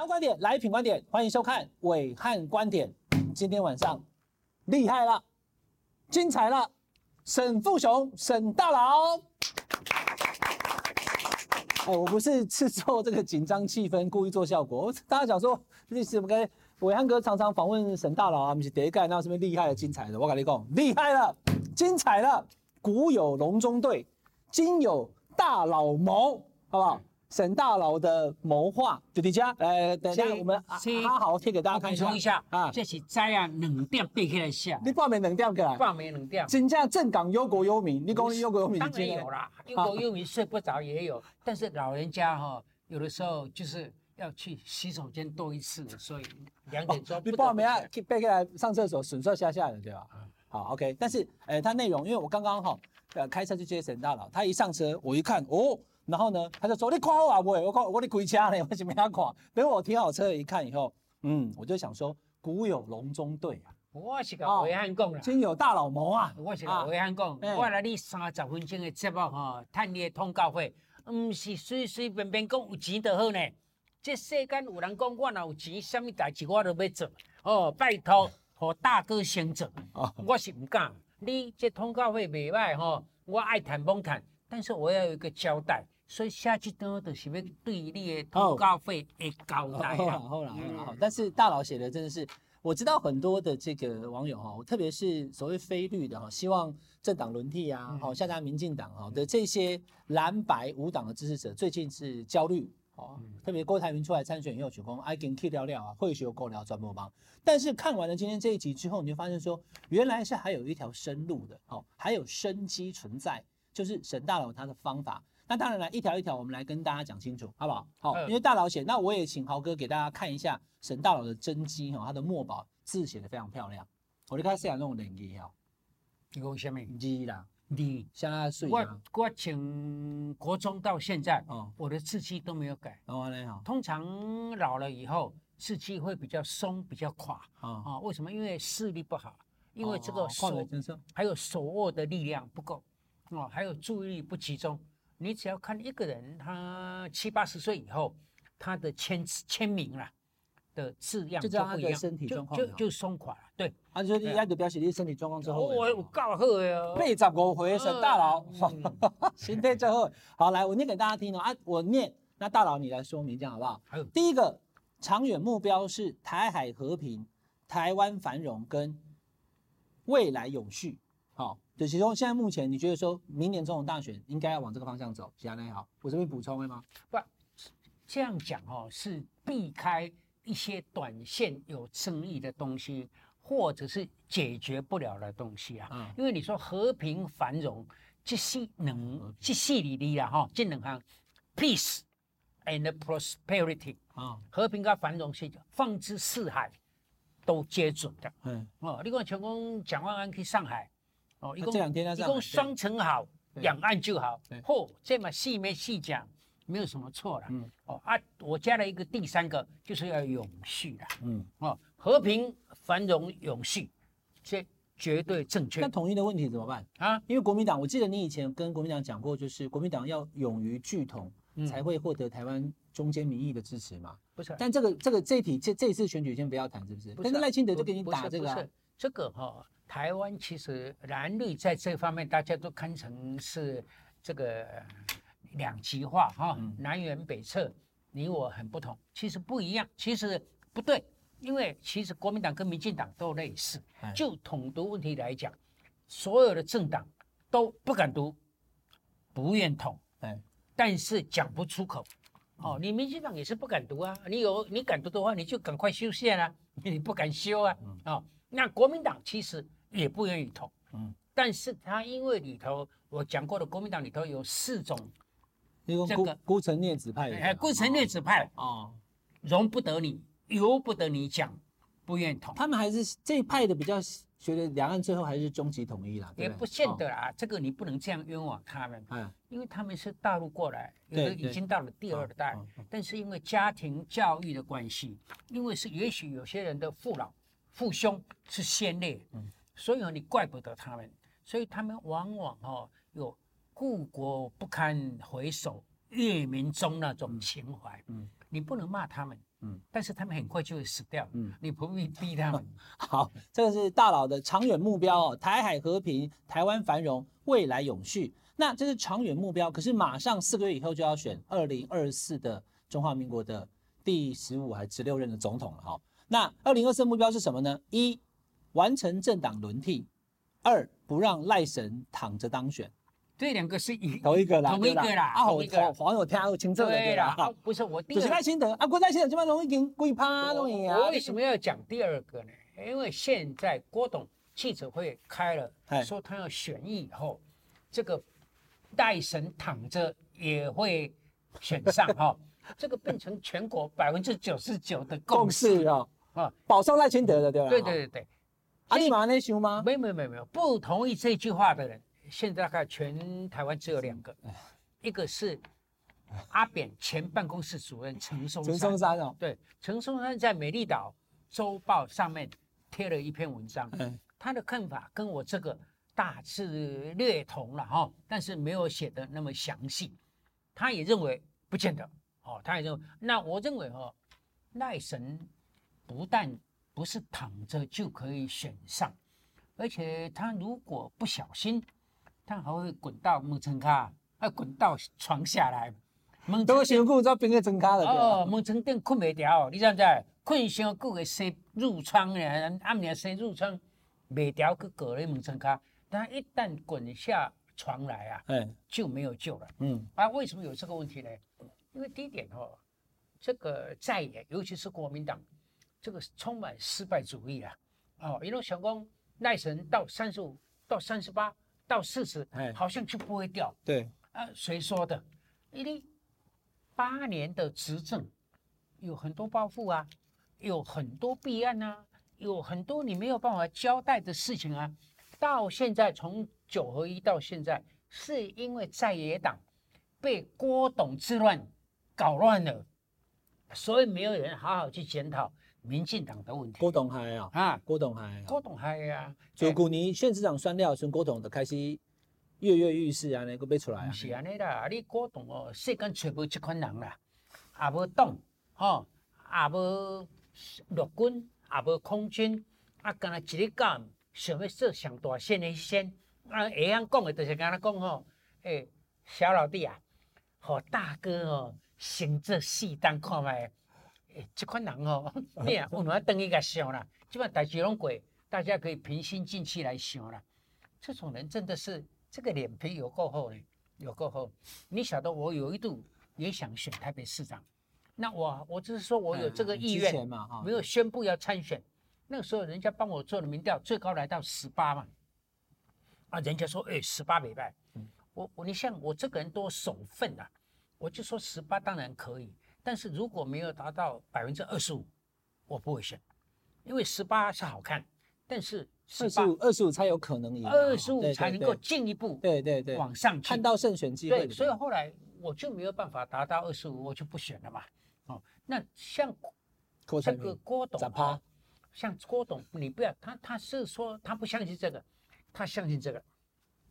想要观点来品观点，欢迎收看伟汉观点。今天晚上厉害了，精彩了，沈富雄，沈大佬。哎，我不是制作这个紧张气氛，故意做效果。大家想说，历史不该暐瀚哥常常访问沈大佬啊，我们是第一盖，那什么厉害的、精彩的？我跟你讲，厉害了，精彩了。古有隆中对，今有大佬谋，好不好？沈大佬的谋划就迪家，呃，等一下我们好好贴给大家看一下。补充一下啊，这是在啊两点背起来写。你半暝两点过来？半暝两点。真正正港忧国忧民，你讲忧国忧民，当然有啦，忧国忧民睡不着也有，但是老人家哈，有的时候就是要去洗手间多一次，所以两点钟。你报名啊，背起来上厕所，顺顺下下的对吧？好，OK。但是，呃，他内容，因为我刚刚哈，呃，开车去接沈大佬，他一上车，我一看，哦。然后呢，他就说：“你看我啊，我看我你开车呢，为什么要看？等我停好车一看以后，嗯，我就想说，古有隆中对啊，我是个暐瀚讲啦，今有大佬谋啊，我是个暐瀚讲，我来你三十分钟的节目哈，探你的通告费，唔是随随便便讲有钱就好呢。这世间有人讲我若有钱，什么代志我都要做。哦，拜托，和大哥先做，我是唔敢。你这通告费袂歹哈，我爱谈甭谈，但是我要有一个交代。”所以下一段就是要对你的通告费的交代啊。好啦好啦好，但是大佬写的真的是，我知道很多的这个网友哈，特别是所谓非绿的哈，希望政党轮替啊，好，下架民进党哈的这些蓝白五党的支持者，最近是焦虑哦。特别郭台铭出来参选以后，许光爱跟 K 聊聊啊，会学够聊转播帮。但是看完了今天这一集之后，你就发现说，原来是还有一条生路的，哦，还有生机存在，就是沈大佬他的方法。那当然了，一条一条我们来跟大家讲清楚，好不好？好，因为大佬写，那我也请豪哥给大家看一下沈大佬的真迹哈，他的墨宝字写得非常漂亮。我就开始讲那种年纪哈，你讲什么？字啦，你像他岁我我从国中到现在，哦，我的字迹都没有改。哦，那好。通常老了以后，字迹会比较松，比较垮。啊啊，为什么？因为视力不好，因为这个手还有手握的力量不够，哦，还有注意力不集中。你只要看一个人，他七八十岁以后，他的签签名啦的字样就不一样，身体状况就就松垮了。对，啊，就是一开始表示你身体状况之后，我有够好呀，八十五岁沈大佬，身体最好。好，来我念给大家听哦。啊，我念，那大佬你来说明，这样好不好？还有第一个长远目标是台海和平、台湾繁荣跟未来永续。好。就其中，现在目前你觉得说，明年总统大选应该要往这个方向走，其他那好，我这边补充会吗？不，这样讲哦，是避开一些短线有争议的东西，或者是解决不了的东西啊。嗯，因为你说和平繁荣，这是能这是里里啦哈，这两行 peace and prosperity 啊，和平跟繁荣是放之四海都皆准的。嗯，哦，你看像讲蒋万安去上海。哦，一共这两天一共双城好，两岸就好。嚯，这么细没细讲，没有什么错了。嗯，哦啊，我加了一个第三个，就是要永续了。嗯，哦，和平繁荣永续，这绝对正确。那统一的问题怎么办啊？因为国民党，我记得你以前跟国民党讲过，就是国民党要勇于拒统，才会获得台湾中间民意的支持嘛。不是，但这个这个这一题这这一次选举先不要谈，是不是？但是赖清德就给你打这个。这个哈。台湾其实蓝绿在这方面，大家都看成是这个两极化哈，南辕北辙，你我很不同。其实不一样，其实不对，因为其实国民党跟民进党都类似。就统独问题来讲，所有的政党都不敢独，不愿统，但是讲不出口。哦，你民进党也是不敢独啊，你有你敢独的话，你就赶快修宪啊，你不敢修啊，哦，那国民党其实。也不愿意统，嗯，但是他因为里头我讲过的，国民党里头有四种，这个孤城孽子派，哎，孤城孽子派，哦，容不得你，由不得你讲，不愿意统。他们还是这一派的比较觉得两岸最后还是终极统一啦，也不见得啦，这个你不能这样冤枉他们，嗯，因为他们是大陆过来，有的已经到了第二代，但是因为家庭教育的关系，因为是也许有些人的父老父兄是先烈，嗯。所以你怪不得他们，所以他们往往哦有故国不堪回首月明中那种情怀。嗯，你不能骂他们，嗯，但是他们很快就会死掉，嗯，你不必逼他们。好，这个是大佬的长远目标哦，台海和平，台湾繁荣，未来永续。那这是长远目标，可是马上四个月以后就要选二零二四的中华民国的第十五还是十六任的总统了哈。那二零二四目标是什么呢？一，完成政党轮替；二，不让赖神躺着当选。这两个是一同一个啦，同一个啦，啊，我黄友听得清楚的，对啦，不是我，就是赖清德啊，郭赖清德这么容易给鬼趴容易啊。我为什么要讲第二个呢？因为现在郭董记者会开了，说他要选议以后，这个赖神躺着也会选上 哈，这个变成全国百分之九十九的共识啊啊，保送赖清德的对吧？对对对对，阿里马内修吗？没有没有没有没有，不同意这句话的人。现在大概全台湾只有两个，一个是阿扁前办公室主任陈松陈松山哦，对，陈松山在《美丽岛周报》上面贴了一篇文章，他的看法跟我这个大致略同了哈，但是没有写的那么详细。他也认为不见得哦，他也认为，那我认为哦，赖神不但不是躺着就可以选上，而且他如果不小心。他还会滚到门床卡，啊，滚到床下来。门床上久，就变个床卡了。哦，门床顶困不掉，你知唔知？困上久会生褥疮咧，暗年生褥疮，未掉去隔咧门床卡。但一旦滚下床来啊，嗯，就没有救了。嗯，啊，为什么有这个问题呢？因为第一点哦，这个在野，尤其是国民党，这个充满失败主义啊。哦，一路想讲赖神到三十五到三十八。到四十，好像就不会掉。对，啊，谁说的？因为八年的执政，有很多包袱啊，有很多弊案啊，有很多你没有办法交代的事情啊。到现在，从九合一到现在，是因为在野党被郭董之乱搞乱了，所以没有人好好去检讨。民进党的问题，郭董还啊啊，郭董还，郭董还啊，就旧年县市长选了，从郭董就开始跃跃欲试啊，那个被出来啊。是安尼啦，你郭董哦，世间找无这款人啦，也无党，吼，也无陆军，也无空军，啊，干那一日干，想要做上大县的县，啊，会晓讲的，就是干那讲吼，诶，小老弟啊，和大哥哦，行这细当看卖。哎，这款人哦，你啊，有哪等一个想啦？基本上大家拢过，大家可以平心静气来想啦。这种人真的是这个脸皮有够厚呢，有够厚。你晓得我有一度也想选台北市长，那我我只是说我有这个意愿，没有宣布要参选。那个时候人家帮我做的民调，最高来到十八嘛。啊，人家说哎，十八没败。我我你像我这个人多守份啊，我就说十八当然可以。但是如果没有达到百分之二十五，我不会选，因为十八是好看，但是二十五二十五才有可能赢，二十五才能够进一步对对对。往上看到胜选机会。对，所以后来我就没有办法达到二十五，我就不选了嘛。哦，那像这个郭董，哦，像郭董，你不要他，他是说他不相信这个，他相信这个。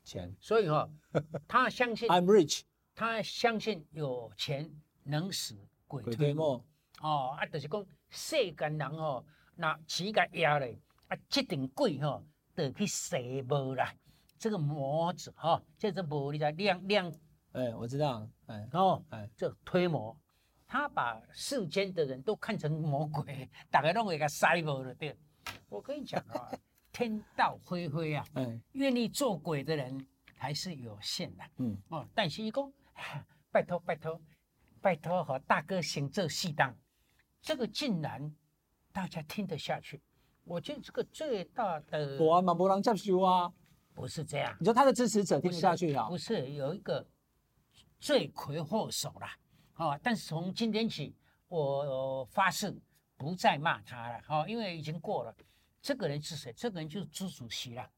钱，所以哈，哦，他相信 I'm rich，他相信有钱能使。鬼推磨哦，啊，就是讲世间人哦，那起甲压咧，啊，这点鬼吼，得去洗磨啦。这个磨子哈，这是磨你在亮亮。哎，我知道，哎，哦，哎，这推磨，他把世间的人都看成魔鬼，大家都会给他洗磨了。对，我跟你讲啊，天道恢恢啊，嗯，愿意做鬼的人还是有限的，嗯，哦，但是一个，拜托拜托。拜托和大哥行这戏当，这个竟然大家听得下去？我觉得这个最大的我啊，马博郎教授啊，不是这样。你说他的支持者听不下去啊？不是有一个罪魁祸首啦，啊！但是从今天起，我发誓不再骂他了，啊！因为已经过了。这个人是谁？这个人就是朱主席了。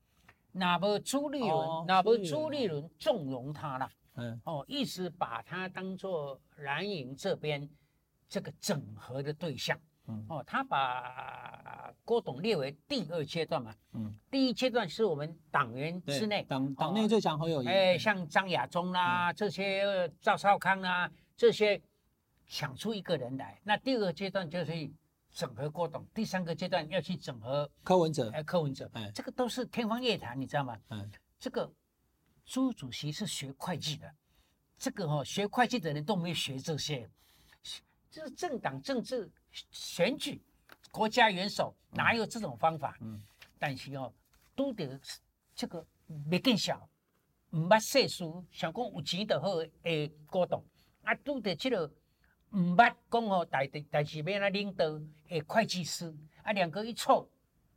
哪不朱立伦？哪不朱立伦纵容他了？嗯，哦，一直把他当做蓝营这边这个整合的对象。嗯，哦，他把郭董列为第二阶段嘛。嗯，第一阶段是我们党员之内，党党内最强侯友宜。哎，像张亚中啦，这些赵少康啦，这些想出一个人来。那第二阶段就是整合郭董，第三个阶段要去整合柯文哲。哎，柯文哲，哎，这个都是天方夜谭，你知道吗？嗯，这个朱主席是学会计的，这个哦，学会计的人都没有学这些，这是政党政治选举，国家元首哪有这种方法？嗯，但是哦，都得这个没更小。唔捌世事，想讲有钱就好诶，郭董啊，都得这个唔捌讲哦，代代代志要安怎领导诶，会计师啊，两个一凑，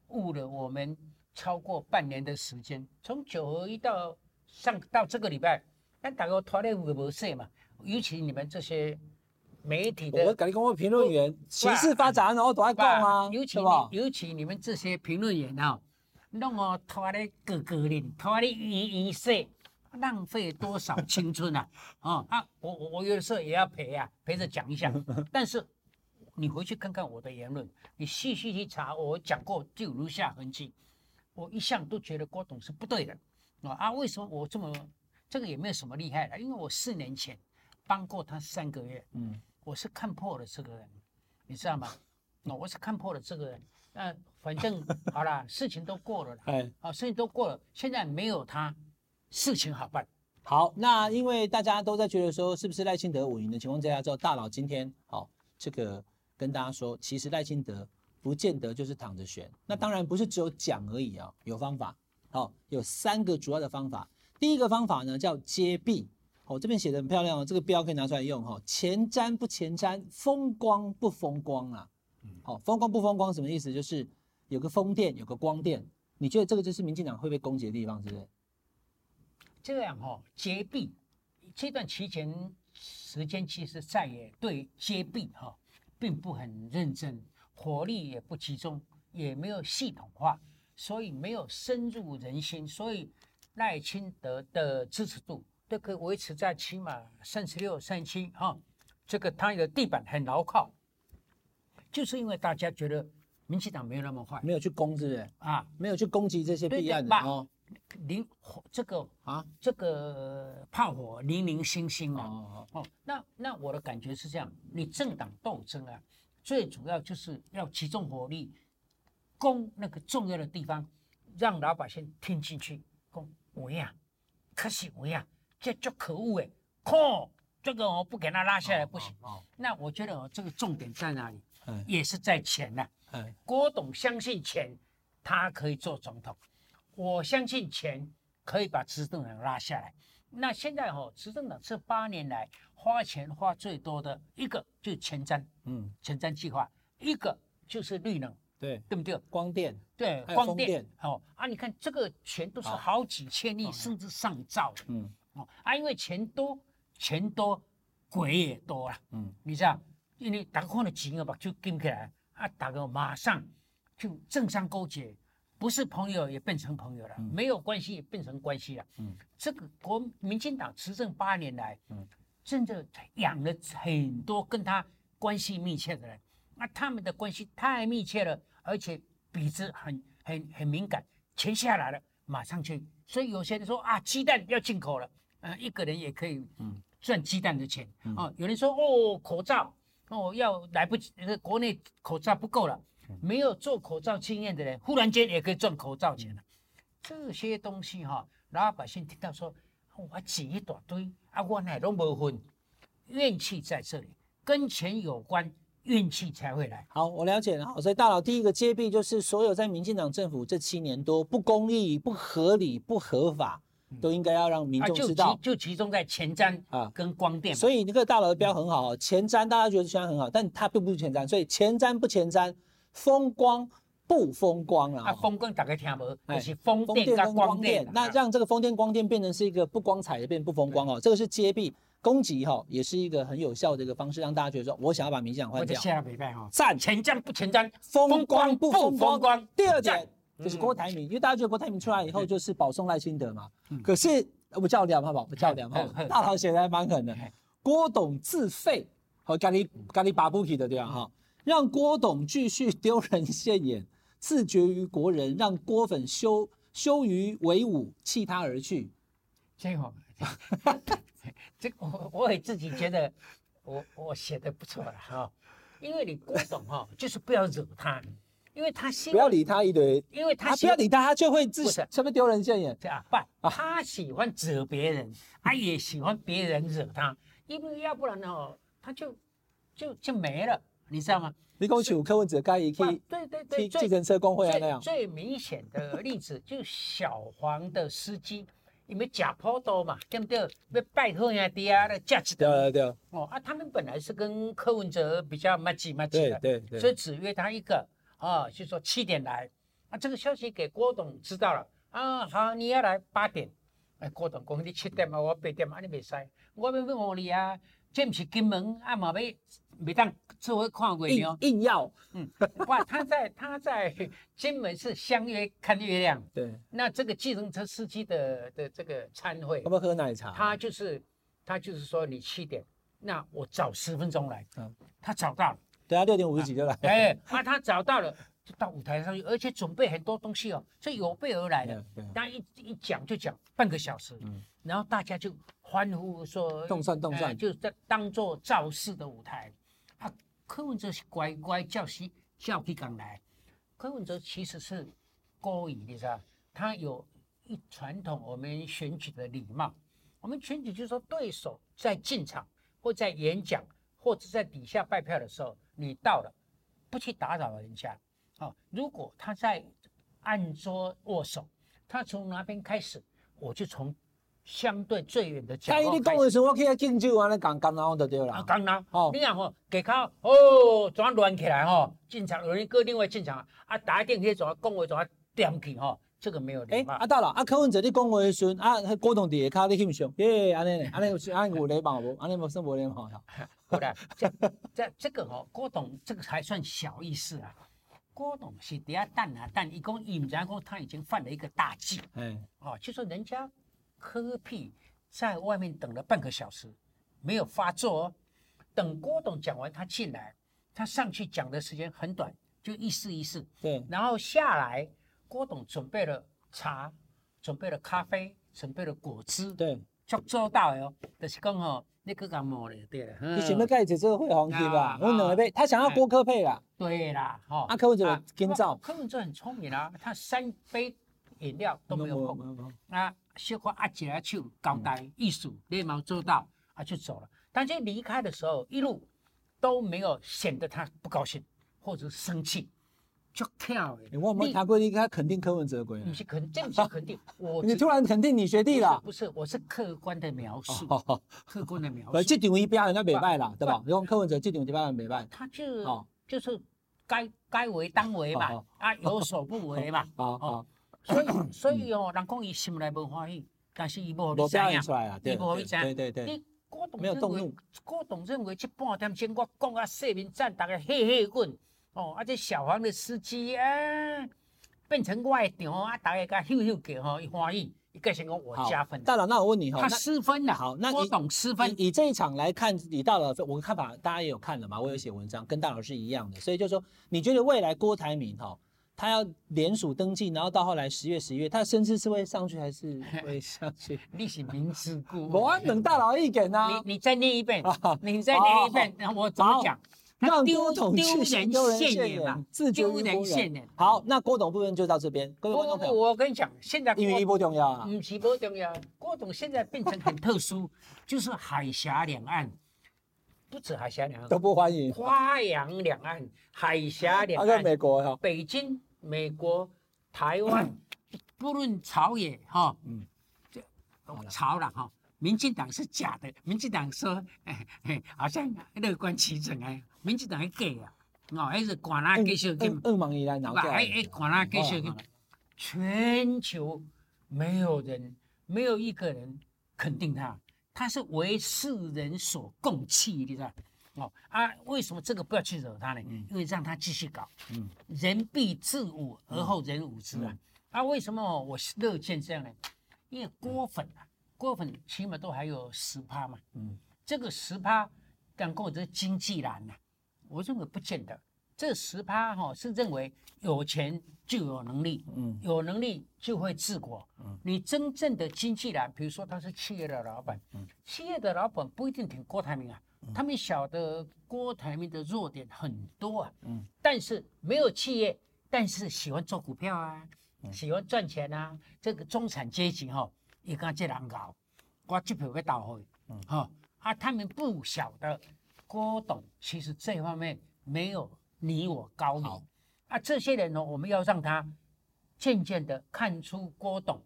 误了我们超过半年的时间，从九合一到上到这个礼拜，但大家拖咧会无说嘛，尤其你们这些媒体的，我跟你讲，我评论员，形势发展，然后都爱讲啊，尤其尤其你们这些评论员啊，弄哦拖咧个个人，拖咧一一说。浪费多少青春啊！哦、啊，我我我有的时候也要陪啊，陪着讲一下。但是你回去看看我的言论，你细细去查，我讲过就如下痕迹。我一向都觉得郭董是不对的啊！为什么我这么这个也没有什么厉害的？因为我四年前帮过他三个月，嗯，我是看破了这个人，你知道吗？那我是看破了这个人。那反正好了，事情都过了了，哎，啊，事情都过了，现在没有他。事情好办，好，那因为大家都在觉得说，是不是赖清德稳赢的情况之下，之后大佬今天好这个跟大家说，其实赖清德不见得就是躺着选，那当然不是只有讲而已啊，有方法，好，有三个主要的方法。第一个方法呢叫揭弊，哦，这边写的很漂亮哦，这个标可以拿出来用哈，前瞻不前瞻，风光不风光啊，好，风光不风光什么意思？就是有个风电，有个光电，你觉得这个就是民进党会被攻击的地方，是不是？这样哈、哦，揭弊这段期间时间，其实在也对揭弊哈，并不很认真，火力也不集中，也没有系统化，所以没有深入人心，所以赖清德的支持度都可以维持在起码三十六、三七哈，这个他的地板很牢靠，就是因为大家觉得民进党没有那么坏，没有去攻是不是啊？没有去攻击这些弊案的哦。零火这个啊，这个炮火零零星星啊，哦，哦，那那我的感觉是这样，你政党斗争啊，最主要就是要集中火力攻那个重要的地方，让老百姓听进去。攻我呀，可惜我呀，这就可恶哎，靠，这个我不给他拉下来不行。哦，哦那我觉得哦，这个重点在哪里？嗯，也是在钱呐。嗯，郭董相信钱，他可以做总统。我相信钱可以把执政党拉下来。那现在哦，执政党这八年来花钱花最多的一个就是前瞻，嗯，前瞻计划，一个就是绿能，对，对不对？光电，对，光电，哦啊，你看这个钱都是好。几千亿，甚至上兆，嗯，哦啊，因为钱多，钱多，鬼也多啊，嗯，你知道，因为大家看到钱了吧，就跟起来，啊，大家马上就政商勾结。不是朋友也变成朋友了，嗯、没有关系也变成关系了。嗯，这个国民进党执政八年来，嗯，真的养了很多跟他关系密切的人，那他们的关系太密切了，而且彼此很很很敏感，钱下来了马上去，所以有些人说啊，鸡蛋要进口了，呃，一个人也可以嗯赚鸡蛋的钱、嗯、哦。有人说哦，口罩哦要来不及，国内口罩不够了。没有做口罩经验的人，忽然间也可以赚口罩钱了。这些东西哈，老百姓听到说，我挤一大堆啊，我哪都没分，怨气在这里，跟钱有关，怨气才会来。好，我了解了。好，所以大佬第一个揭弊就是所有在民进党政府这七年多不公义、不合理、不合法，都应该要让民众知道。啊、就，就集中在前瞻啊跟光电。所以那个大佬的标很好，前瞻大家觉得虽然很好，但它并不是前瞻，所以前瞻不前瞻。风光不风光啊？啊，风光大家听无，就是风电跟光电。那让这个风电光电变成是一个不光彩的，变不风光哦。这个是揭弊攻击哈，也是一个很有效的一个方式，让大家觉得说，我想要把民进党换掉。下礼拜哈，赞前瞻不前瞻，风光不风光。第二点就是郭台铭，因为大家觉得郭台铭出来以后就是保送赖清德嘛。可是不叫两好不好？不叫两好。大头写的还蛮狠的，郭董自费，和咖喱咖喱巴布提的对吧？哈。让郭董继续丢人现眼，自绝于国人，让郭粉羞羞于为伍，弃他而去。这个，这我我也自己觉得我我写的不错了哈，因为你郭董哈，就是不要惹他，因为他心不要理他一堆，因为他不要理他，他就会自己什么丢人现眼，对啊，不，他喜欢惹别人，他也喜欢别人惹他，因为要不然呢，他就就就没了，你知道吗？你讲像柯文哲该一去，对对对，计程车工会啊那样。最明显的例子就是小黄的司机，因为假坡多嘛，对不对？要拜托人家爹啊，那价值的。对对对。哦啊，他们本来是跟柯文哲比较麻吉麻吉的，对对对。所以只约他一个啊，就说七点来啊。这个消息给郭董知道了啊，好，你要来八点。哎，郭董讲你七点嘛，我八点嘛，你没使，我要问我你啊。这不是金门啊嘛，没没当做会看过硬硬要，嗯，哇，他在他在金门是相约看月亮，对。那这个计程车司机的的这个餐会，要不要喝奶茶？他就是他就是说你七点，那我早十分钟来，嗯，他找到了，对啊，六点五十几就来，哎，啊，他找到了，就到舞台上去，而且准备很多东西哦，这有备而来的，他一一讲就讲半个小时，嗯，然后大家就。欢呼说：“动算动算，呃、就是在当做造势的舞台。啊，柯文哲是乖乖叫西叫起港来。柯文哲其实是故意，你知道，他有一传统，我们选举的礼貌。我们选举就是说，对手在进场或在演讲或者在底下拜票的时候，你到了不去打扰人家。啊，如果他在暗桌握手，他从哪边开始，我就从。”相对最远的角落。你讲的时候，我去他敬酒，完了讲讲然就对了。啊，讲然哦，你看吼，给他哦，怎样乱起来吼？进场有人各另外进场啊，打一电梯怎样讲话怎样点起吼？这个没有礼貌。啊，到了啊，柯文哲你讲话的时候啊，郭董底下卡你欣赏，耶，安尼呢，安尼 安尼有礼貌不？安尼无算无礼貌哈。不然，这这这个吼，郭董这个还算小意思啊。郭董是底下蛋啊蛋，一共伊唔知讲他已经犯了一个大忌。哎，哦，就说人家。柯屁在外面等了半个小时，没有发作哦。等郭董讲完，他进来，他上去讲的时间很短，就一试一试。对，然后下来，郭董准备了茶，准备了咖啡，准备了果汁。对，就做到哟。就是讲哦，你搁讲冇咧，对了。你想要盖这个会红旗吧？我两个杯，他想要郭科配啦。对啦，哈。啊，柯文哲今早，柯文哲很聪明啊，他三杯饮料都没有碰啊。小可握起来手交代意思，连忙做到啊，就走了。但是离开的时候，一路都没有显得他不高兴或者生气，就跳。我没谈过，你他肯定柯文哲鬼。你是肯定，这是肯定。我 你突然肯定你学弟了？不是，我是客观的描述，客观的描述。这场一表演他没败了，对吧？用柯文哲这场一表演没败，他就就是该该为当为嘛，啊有所不为嘛，啊所以，所以哦，人讲伊心内无欢喜，但是伊无表现出来啊，伊无表现。对对对。你郭董认为，郭董认为这半点钟我讲啊，社民站大家嘿嘿滚哦，啊这小黄的司机啊，变成我的场啊，大家甲秀秀叫吼，伊欢喜，一个性讲我加分。大佬，那我问你哈，他失分了。好，那郭董失分。以这一场来看，以大佬我的看法，大家也有看了嘛？我有写文章，跟大佬是一样的，所以就说，你觉得未来郭台铭哈？他要联署登记，然后到后来十月、十一月，他的声势是会上去还是会 上去？你是明知故，我等大佬意见呐。你你再念一遍，你再念一遍，然后我怎么讲？让郭董丢人现眼嘛，自丢人现眼。好，那郭董部分就到这边。各位观众朋友，我跟你讲，现在因为不重要啊，不是不重要。郭董现在变成很特殊，就是海峡两岸，不止海峡两岸都不欢迎，花洋两岸、海峡两岸，美国哈，北京。美国、台湾，不论朝野哈，嗯，这朝了哈。民进党是假的，民进党说，哎哎，好像乐观其成哎，民进党还假啊，哦，还是管他继续跟，二毛以来闹哎哎，管他继续跟，全球没有人，没有一个人肯定他，他是为世人所共弃，你知道。哦啊，为什么这个不要去惹他呢？嗯、因为让他继续搞。嗯，人必自侮而后人侮之啊。嗯、啊，为什么我乐见这样呢？因为郭粉啊，郭粉起码都还有十趴嘛。嗯，这个十趴，但跟我这经济蓝呐，我认为不见得。这十趴哈是认为有钱就有能力，嗯，有能力就会治国。嗯，你真正的经济蓝，比如说他是企业的老板，嗯，企业的老板不一定挺郭台铭啊。他们晓得郭台铭的弱点很多啊，嗯，但是没有企业，但是喜欢做股票啊，喜欢赚钱啊，这个中产阶级哈、哦，一个这样搞，我这票要倒回，嗯，哈，啊，他们不晓得郭董其实这方面没有你我高明，啊，这些人呢，我们要让他渐渐的看出郭董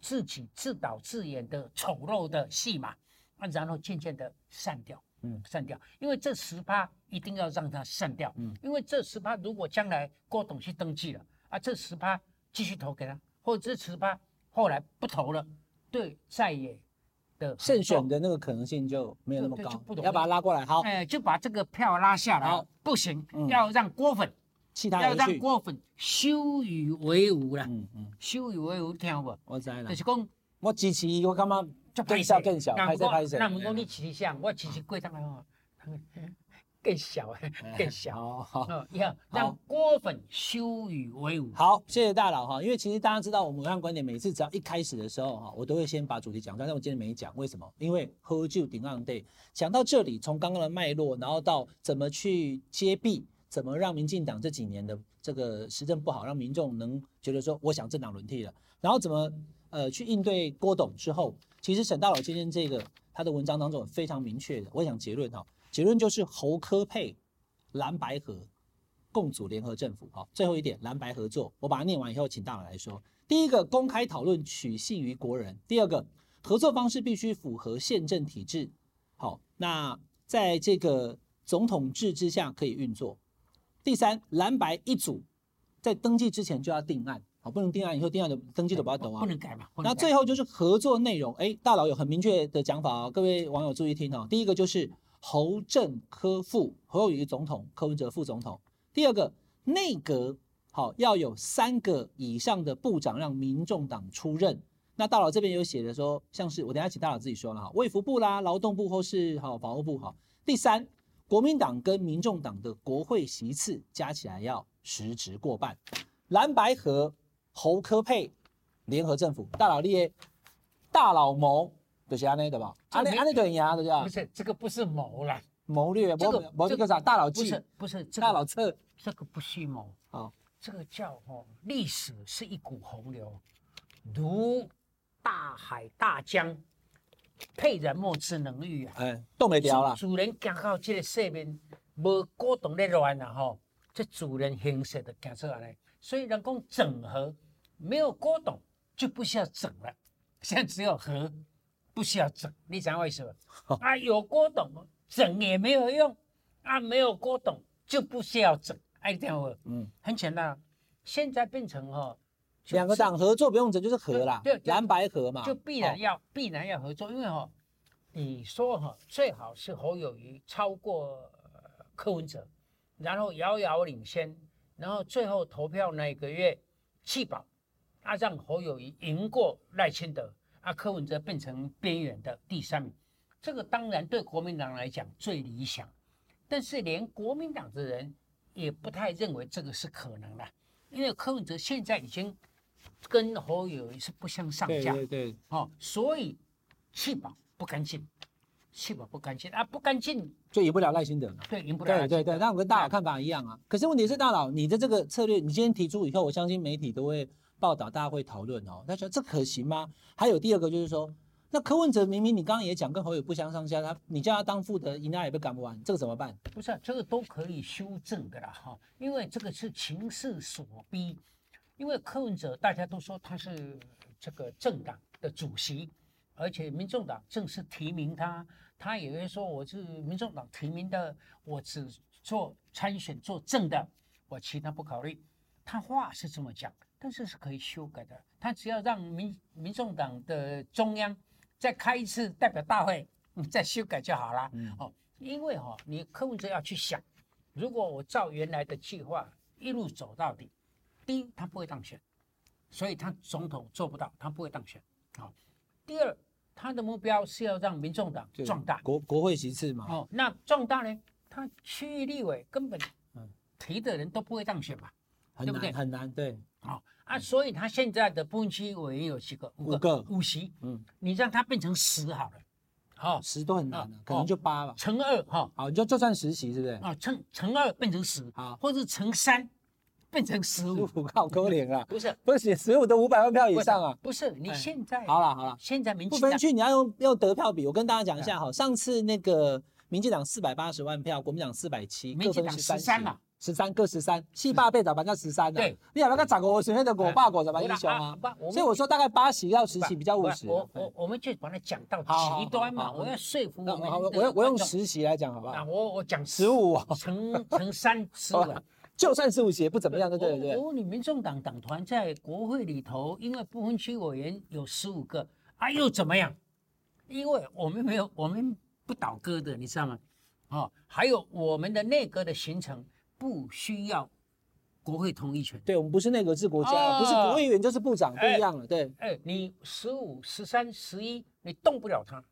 自己自导自演的丑陋的戏码。啊，然后渐渐的散掉，嗯，散掉，因为这十趴一定要让它散掉，嗯，因为这十趴如果将来郭董去登记了，啊，这十趴继续投给他，或者这十趴后来不投了，对在野的胜选的那个可能性就没有那么高，不要把它拉过来，好，哎，就把这个票拉下来，好，不行，嗯、要让郭粉，要让郭粉羞与为伍啦，嗯嗯，羞与为伍听不？我知啦，就是讲我支持我干嘛？更小更小，拍摄拍摄。那我们讲你起像，我其实贵当然哦，更小更小。好，你看让郭粉羞与为伍。好，谢谢大佬哈。因为其实大家知道，我们暐瀚观点每次只要一开始的时候哈，我都会先把主题讲，但是我今天没讲，为什么？因为喝酒顶浪 day，讲到这里，从刚刚的脉络，然后到怎么去揭弊，怎么让民进党这几年的这个施政不好，让民众能觉得说，我想政党轮替了，然后怎么呃去应对郭董之后。其实沈大佬今天这个他的文章当中非常明确的，我想结论哈，结论就是侯科配蓝白合共组联合政府好。最后一点蓝白合作，我把它念完以后，请大佬来说。第一个公开讨论取信于国人，第二个合作方式必须符合宪政体制。好，那在这个总统制之下可以运作。第三，蓝白一组在登记之前就要定案。好，不能定案以后定案的登记都不要抖啊，不能改嘛。那最后就是合作内容，哎，大佬有很明确的讲法啊，各位网友注意听啊。第一个就是侯政科副，侯友宜总统，柯文哲副总统。第二个内阁好要有三个以上的部长让民众党出任。那大佬这边有写的说，像是我等下请大佬自己说了哈，卫福部啦、劳动部或是好法务部哈。第三，国民党跟民众党的国会席次加起来要实值过半，蓝白合。侯科配联合政府，大佬列大佬谋就是安内的吧？安内安内对呀，对吧？不是这个不是谋啦，谋略谋谋这个啥？大佬计不是不是大佬策，这个不是谋啊，这个叫哦，历史是一股洪流，如大海大江，沛然莫之能御啊！哎，冻没掉了。主人刚好这个上面无果冻的乱了哈，这主人形势的讲出来，所以人工整合。没有郭董就不需要整了，现在只有和，不需要整。你讲为什么？啊，有郭董整也没有用，啊，没有郭董就不需要整。哎，这样嗯，很简单，现在变成哈，两个党合作不用整就是和啦，对，蓝白合嘛，就必然要必然要合作，因为哈，你说哈，最好是侯友宜超过柯文哲，然后遥遥领先，然后最后投票那个月弃保。啊，让侯友谊赢过赖清德，啊，柯文哲变成边缘的第三名，这个当然对国民党来讲最理想，但是连国民党的人也不太认为这个是可能的，因为柯文哲现在已经跟侯友谊是不相上下，对对对，哦，所以弃保不干净，弃保不干净啊，不干净就赢不了赖清德，对，赢不了，对对对，那我跟大佬看法一样啊，可是问题是大佬，你的这个策略，你今天提出以后，我相信媒体都会。报道大家会讨论哦，他说这可行吗？还有第二个就是说，那柯文哲明明你刚刚也讲跟侯友不相上下，他你叫他当副的，应该也被赶不完，这个怎么办？不是、啊，这个都可以修正的啦哈，因为这个是情势所逼。因为柯文哲大家都说他是这个政党的主席，而且民众党正式提名他，他也会说我是民众党提名的，我只做参选做正的，我其他不考虑。他话是这么讲。但是是可以修改的，他只要让民民众党的中央再开一次代表大会，你再修改就好了。嗯、哦，因为哈、哦，你柯文哲要去想，如果我照原来的计划一路走到底，第一他不会当选，所以他总统做不到，他不会当选。好、哦，第二他的目标是要让民众党壮大国国会席次嘛。哦，那壮大呢？他区域立委根本提的人都不会当选嘛，嗯、对不对？很难，对。好、哦。啊，所以他现在的部分区我也有几个？五个，五席。嗯，你让他变成十好了，好，十都很难了，可能就八了。乘二哈，好，你就就算十席，是不是？啊，乘乘二变成十，好，或者乘三变成十五，靠可怜啊！不是，不是十五的五百万票以上啊！不是，你现在好了好了，现在民进不分区，你要用用得票比。我跟大家讲一下哈，上次那个民进党四百八十万票，国民党四百七，民进党十三嘛。十三各十三，四百八十八叫十三的。对，你要不要十五席那个五百五十八英雄啊？所以我说大概八十到十席比较务实。我我我们就把它讲到极端嘛，我要说服我们。我要我用十席来讲好不好？我我讲十五乘乘三十五，就算十五席也不怎么样，对不对？我问你，民众党党团在国会里头，因为不分区委员有十五个，啊又怎么样？因为我们没有，我们不倒戈的，你知道吗？哦，还有我们的内阁的形成不需要。国会同意权，对我们不是内阁制国家，哦、不是国会议员就是部长，不一样了。对，哎，你十五、十三、十一，你动不了他，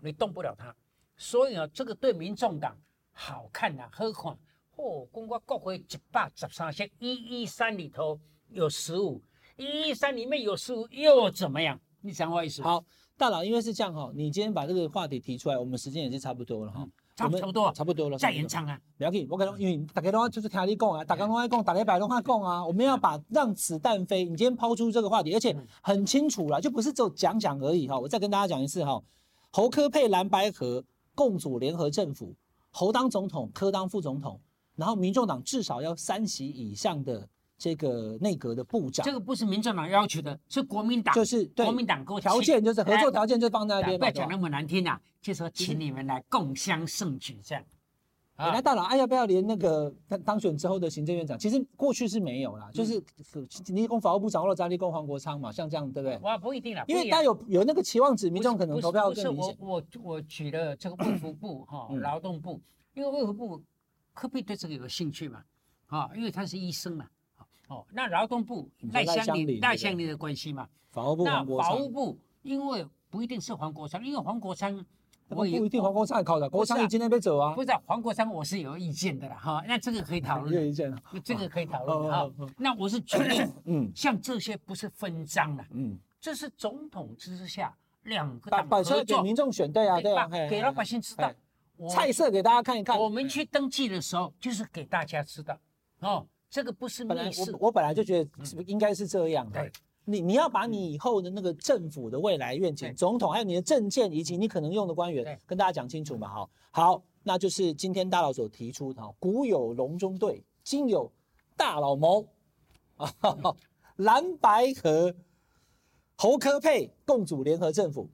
你动不了他，所以啊，这个对民众党好看呐、啊，何况哦，公告国会一百十三席，一一三里头有十五，一一三里面有十五又怎么样？你讲我意思？好，大佬，因为是这样哈，你今天把这个话题提出来，我们时间也是差不多了哈。嗯差不多，差不多了，再延长啊！不要紧，我跟你讲，因为大家都就是听你讲啊，大家都爱讲，大家摆都爱讲啊。我们要把让子弹飞。你今天抛出这个话题，而且很清楚了，就不是只有讲讲而已哈。我再跟大家讲一次哈，侯科配蓝白合共组联合政府，侯当总统，科当副总统，然后民众党至少要三席以上的。这个内阁的部长，这个不是民进党要求的，是国民党，就是国民党给我条件，就是合作条件就放在那边。不要讲那么难听啊，就说请你们来共襄盛举这样。本来大佬，哎，要不要连那个当当选之后的行政院长？其实过去是没有啦，就是你公法务部长或者张立功、黄国昌嘛，像这样，对不对？哇，不一定啦，因为他有有那个期望值，民众可能投票更明显。我我我举了这个卫福部 哈，劳动部，因为卫福部可必对这个有兴趣嘛，啊，因为他是医生嘛。哦，那劳动部赖香林赖香林的关系嘛？法务部那法务部，因为不一定是黄国昌，因为黄国昌，不一定黄国昌考的，国昌你今天被走啊？不是黄国昌，我是有意见的啦，哈，那这个可以讨论。有意见这个可以讨论哈。那我是觉得，嗯，像这些不是分赃的，嗯，这是总统之下两个党合作，给民众选，对啊，对啊，给老百姓知道，菜色给大家看一看。我们去登记的时候，就是给大家知道，哦。这个不是本来我我本来就觉得是不应该是这样的。你你要把你以后的那个政府的未来愿景、总统还有你的政见以及你可能用的官员跟大家讲清楚嘛。好，好，那就是今天大佬所提出的，古有隆中对，今有大佬谋啊，蓝白和侯科配共组联合政府。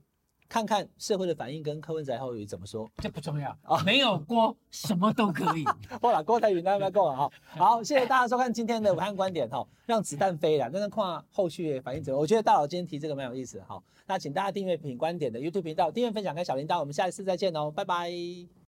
看看社会的反应跟柯文哲后语怎么说，这不重要啊，没有锅什么都可以。好了，郭台铭那要够了哈。好，谢谢大家收看今天的武汉观点哈，让子弹飞了，那那看后续反应怎么。我觉得大佬今天提这个蛮有意思的哈。那请大家订阅品观点的 YouTube 频道，订阅分享跟小铃铛，我们下一次再见哦，拜拜。